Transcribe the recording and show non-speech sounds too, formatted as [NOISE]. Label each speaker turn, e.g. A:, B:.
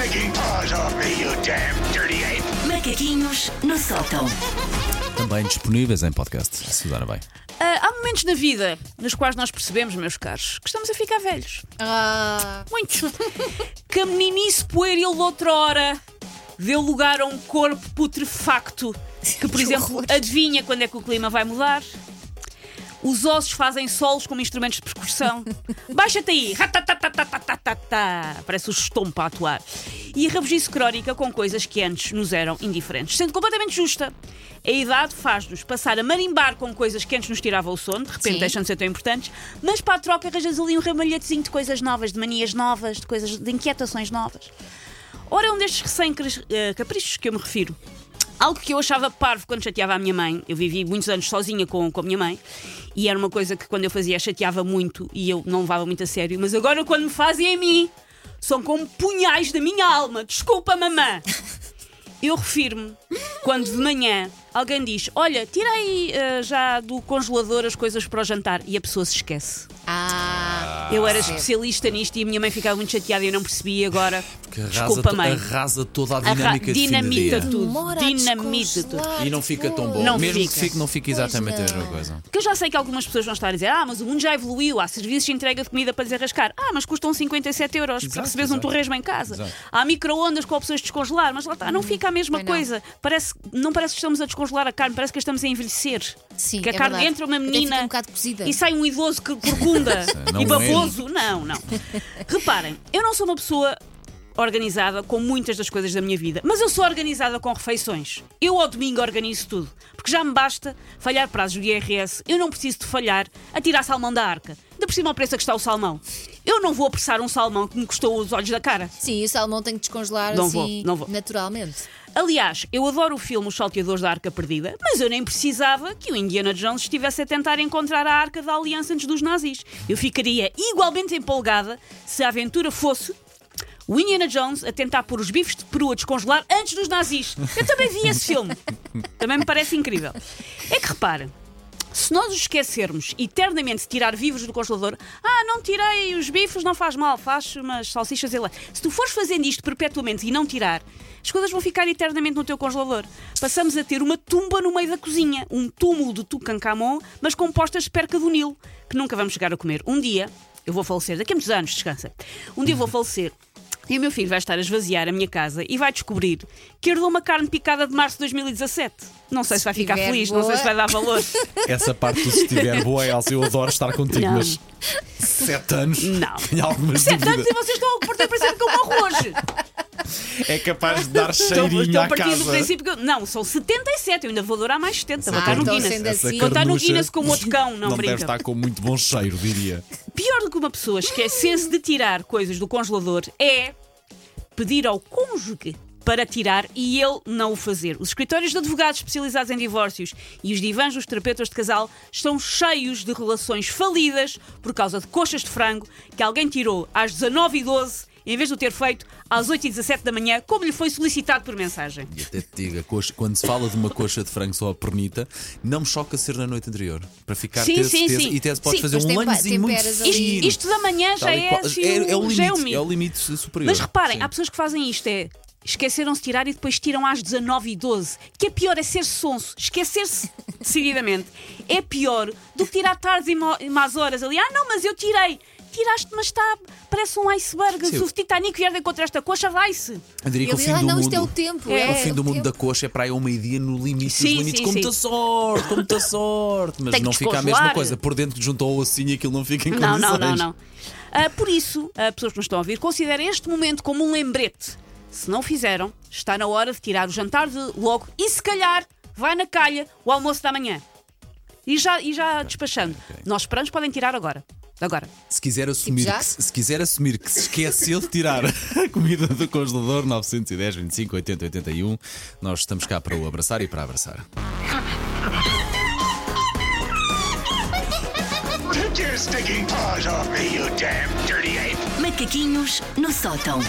A: stinking paws off me, you damn dirty ape!
B: Macaquinhos no sótão.
C: Também disponíveis em podcast, se usarem bem.
D: Ah, há momentos na vida nos quais nós percebemos, meus caros, que estamos a ficar velhos.
E: Ah,
D: Muito. que a meninice pueril de outrora deu lugar a um corpo putrefacto que, por
E: Que
D: exemplo,
E: horror.
D: adivinha quando é que o clima vai mudar. Os ossos fazem solos como instrumentos de percussão. [LAUGHS] Baixa-te aí! Parece o estompo a atuar. E a rabugice crónica com coisas que antes nos eram indiferentes. Sendo completamente justa, a idade faz-nos passar a marimbar com coisas que antes nos tiravam o sono, de repente
E: Sim.
D: deixam de ser tão importantes, mas para a troca arranjas ali um ramalhetezinho de coisas novas, de manias novas, de coisas, de inquietações novas. Ora, é um destes recém-caprichos eh, que eu me refiro. Algo que eu achava parvo quando chateava a minha mãe. Eu vivi muitos anos sozinha com, com a minha mãe e era uma coisa que quando eu fazia chateava muito e eu não levava muito a sério. Mas agora, quando me fazem em mim, são como punhais da minha alma. Desculpa, mamã. Eu refiro-me quando de manhã alguém diz: Olha, tirei eh, já do congelador as coisas para o jantar e a pessoa se esquece.
E: ah,
D: Eu era especialista nisto e a minha mãe ficava muito chateada e eu não percebi agora.
C: Que arrasa,
D: Desculpa,
C: to-
D: mãe.
C: arrasa toda a
D: Arra-
C: dinâmica de fim de
D: dinamita
C: dia.
D: tudo.
E: demora a
D: Dinamita tudo.
E: descongelar
C: E não fica tão bom.
D: Não
C: Mesmo
D: fica.
C: que fique, não fica exatamente a
E: Pois
C: mesma
E: não.
C: coisa.
D: Porque eu já sei que algumas pessoas vão estar a dizer: Ah, mas o mundo já evoluiu, há serviços de entrega de comida para desarrascar. Ah, mas custam 57 euros para
C: Exato,
D: receberes um
C: exato.
D: torresmo em casa.
C: Exato.
D: Há micro-ondas com opções de descongelar, mas lá está, não fica a mesma
E: Pois não.
D: coisa. Parece, não parece que estamos a descongelar a carne, parece que a estamos a envelhecer.
E: Sim,
D: que a
E: é
D: carne
E: verdade.
D: entra uma
E: Até
D: menina
E: um bocado cozida.
D: e sai um idoso que corcunda [LAUGHS]
C: não
D: e
C: é.
D: Não, não. Reparem, eu não sou uma pessoa organizada com muitas das coisas da minha vida, mas eu sou organizada com refeições. Eu ao domingo organizo tudo, porque já me basta falhar prazos do IRS, eu não preciso de falhar a tirar salmão da arca. Ainda por cima ao preço a que está o salmão. Eu não vou apressar um salmão que me custou os olhos da cara.
E: Sim, o salmão tem que descongelar
D: Não
E: assim
D: vou, não vou.
E: naturalmente.
D: Aliás, eu adoro o filme Os Salteadores da Arca Perdida, mas eu nem precisava que o Indiana Jones estivesse a tentar encontrar a Arca da Aliança antes dos nazis. Eu ficaria igualmente empolgada se a aventura fosse o Indiana Jones a tentar pôr os bifes de peru a descongelar antes dos nazis. Eu também vi esse filme. Também me parece incrível. É que repara, se nós os esquecermos eternamente tirar vivos do congelador, ah, não tirei os bifes, não faz mal, faz umas salsichas e lá. Se tu fores fazendo isto perpetuamente e não tirar, as coisas vão ficar eternamente no teu congelador. Passamos a ter uma tumba no meio da cozinha, um túmulo de Tucankamon, mas com postas de perca do Nilo, que nunca vamos chegar a comer. Um dia, eu vou falecer, daqui a muitos anos, descansa. Um dia eu vou falecer. E o meu filho vai estar a esvaziar a minha casa e vai descobrir que herdou uma carne picada de março de 2017. Não sei se, vai ficar feliz, não sei
E: boa.
D: se vai dar valor.
C: Essa parte do se estiver boa, [LAUGHS] Elsa, eu adoro estar contigo,
D: Não.
C: mas sete anos
D: Não.
C: tenho algumas
D: Sete anos
C: dúvidas.
D: e vocês estão a partir do princípio que eu morro hoje.
C: É capaz de dar [LAUGHS]
D: Estou,
C: cheirinho
D: estou a
C: à
D: partir do
C: casa.
D: princípio que. eu- Não, são 77, eu ainda vou durar mais 70. Vou
E: Ah,
D: estar no Guinness.
E: assim-
D: Vou estar no Guinness como outro [LAUGHS] cão, não,
C: Não
D: brinca.
C: deve estar com muito bom cheiro, diria.
D: Pior do que uma pessoa esquecer-se de tirar coisas do congelador é pedir ao cônjuge para tirar e ele não o fazer. Os escritórios de advogados especializados em divórcios e os divãs dos terapeutas de casal estão cheios de relações falidas por causa de coxas de frango que alguém tirou às 19h12 em vez de o ter feito às 8h17 da manhã, como lhe foi solicitado por mensagem.
C: E até te digo, coxa- quando se fala de uma coxa de frango só a pernita, não me choca ser na noite anterior. Para ficar
D: Sim, sim,
C: certeza.
D: sim.
C: E até se pode
D: Sim,
C: fazer um lanhozinho muito.
D: Isto, isto da manhã já é,
C: qual.
D: assim,
C: é, é o
D: o- já é o
C: limite, é o limite superior.
D: Mas reparem,
C: Sim.
D: há pessoas que fazem isto: é esqueceram-se de tirar e depois tiram às 19h12. Que é pior, é ser sonso. Esquecer-se decididamente é pior do que tirar tardes e mo- e más horas ali. Ah, não, mas eu tirei. Tiraste, mas está. Parece um iceberg.
C: Sim.
D: Se o Titanic vier de encontrar esta coxa, vai-se.
C: Eu diria
E: E
C: que o fim
E: ah,
C: do
E: não,
C: mundo.
E: isto é o tempo.
D: É,
E: É,
C: O fim do
E: o
C: mundo
E: tempo.
C: da coxa é para aí ao meio-dia no limite
D: Sim,
C: dos limites.
D: sim,
C: com muita sorte, com muita sorte. Mas não fica a mesma coisa. Por dentro junto ao ossinho aquilo não fica em
D: Não,
C: condições.
D: não, não, não. Ah, por isso, ah, pessoas que nos estão a ouvir, considerem este momento como um lembrete. Se não o fizeram, está na hora de tirar o jantar de logo e se calhar vai na calha o almoço da manhã. E já, e já despachando. Nós esperamos podem tirar agora. Agora.
C: Se quiser, assumir
E: já?
C: que, se se quiser assumir que se esqueceu de tirar a comida do congelador 910, 25, 80, 81, nós estamos cá para o abraçar e para abraçar.
A: Take your stinking paws off me, you damn dirty ape!
B: Macaquinhos no sótão.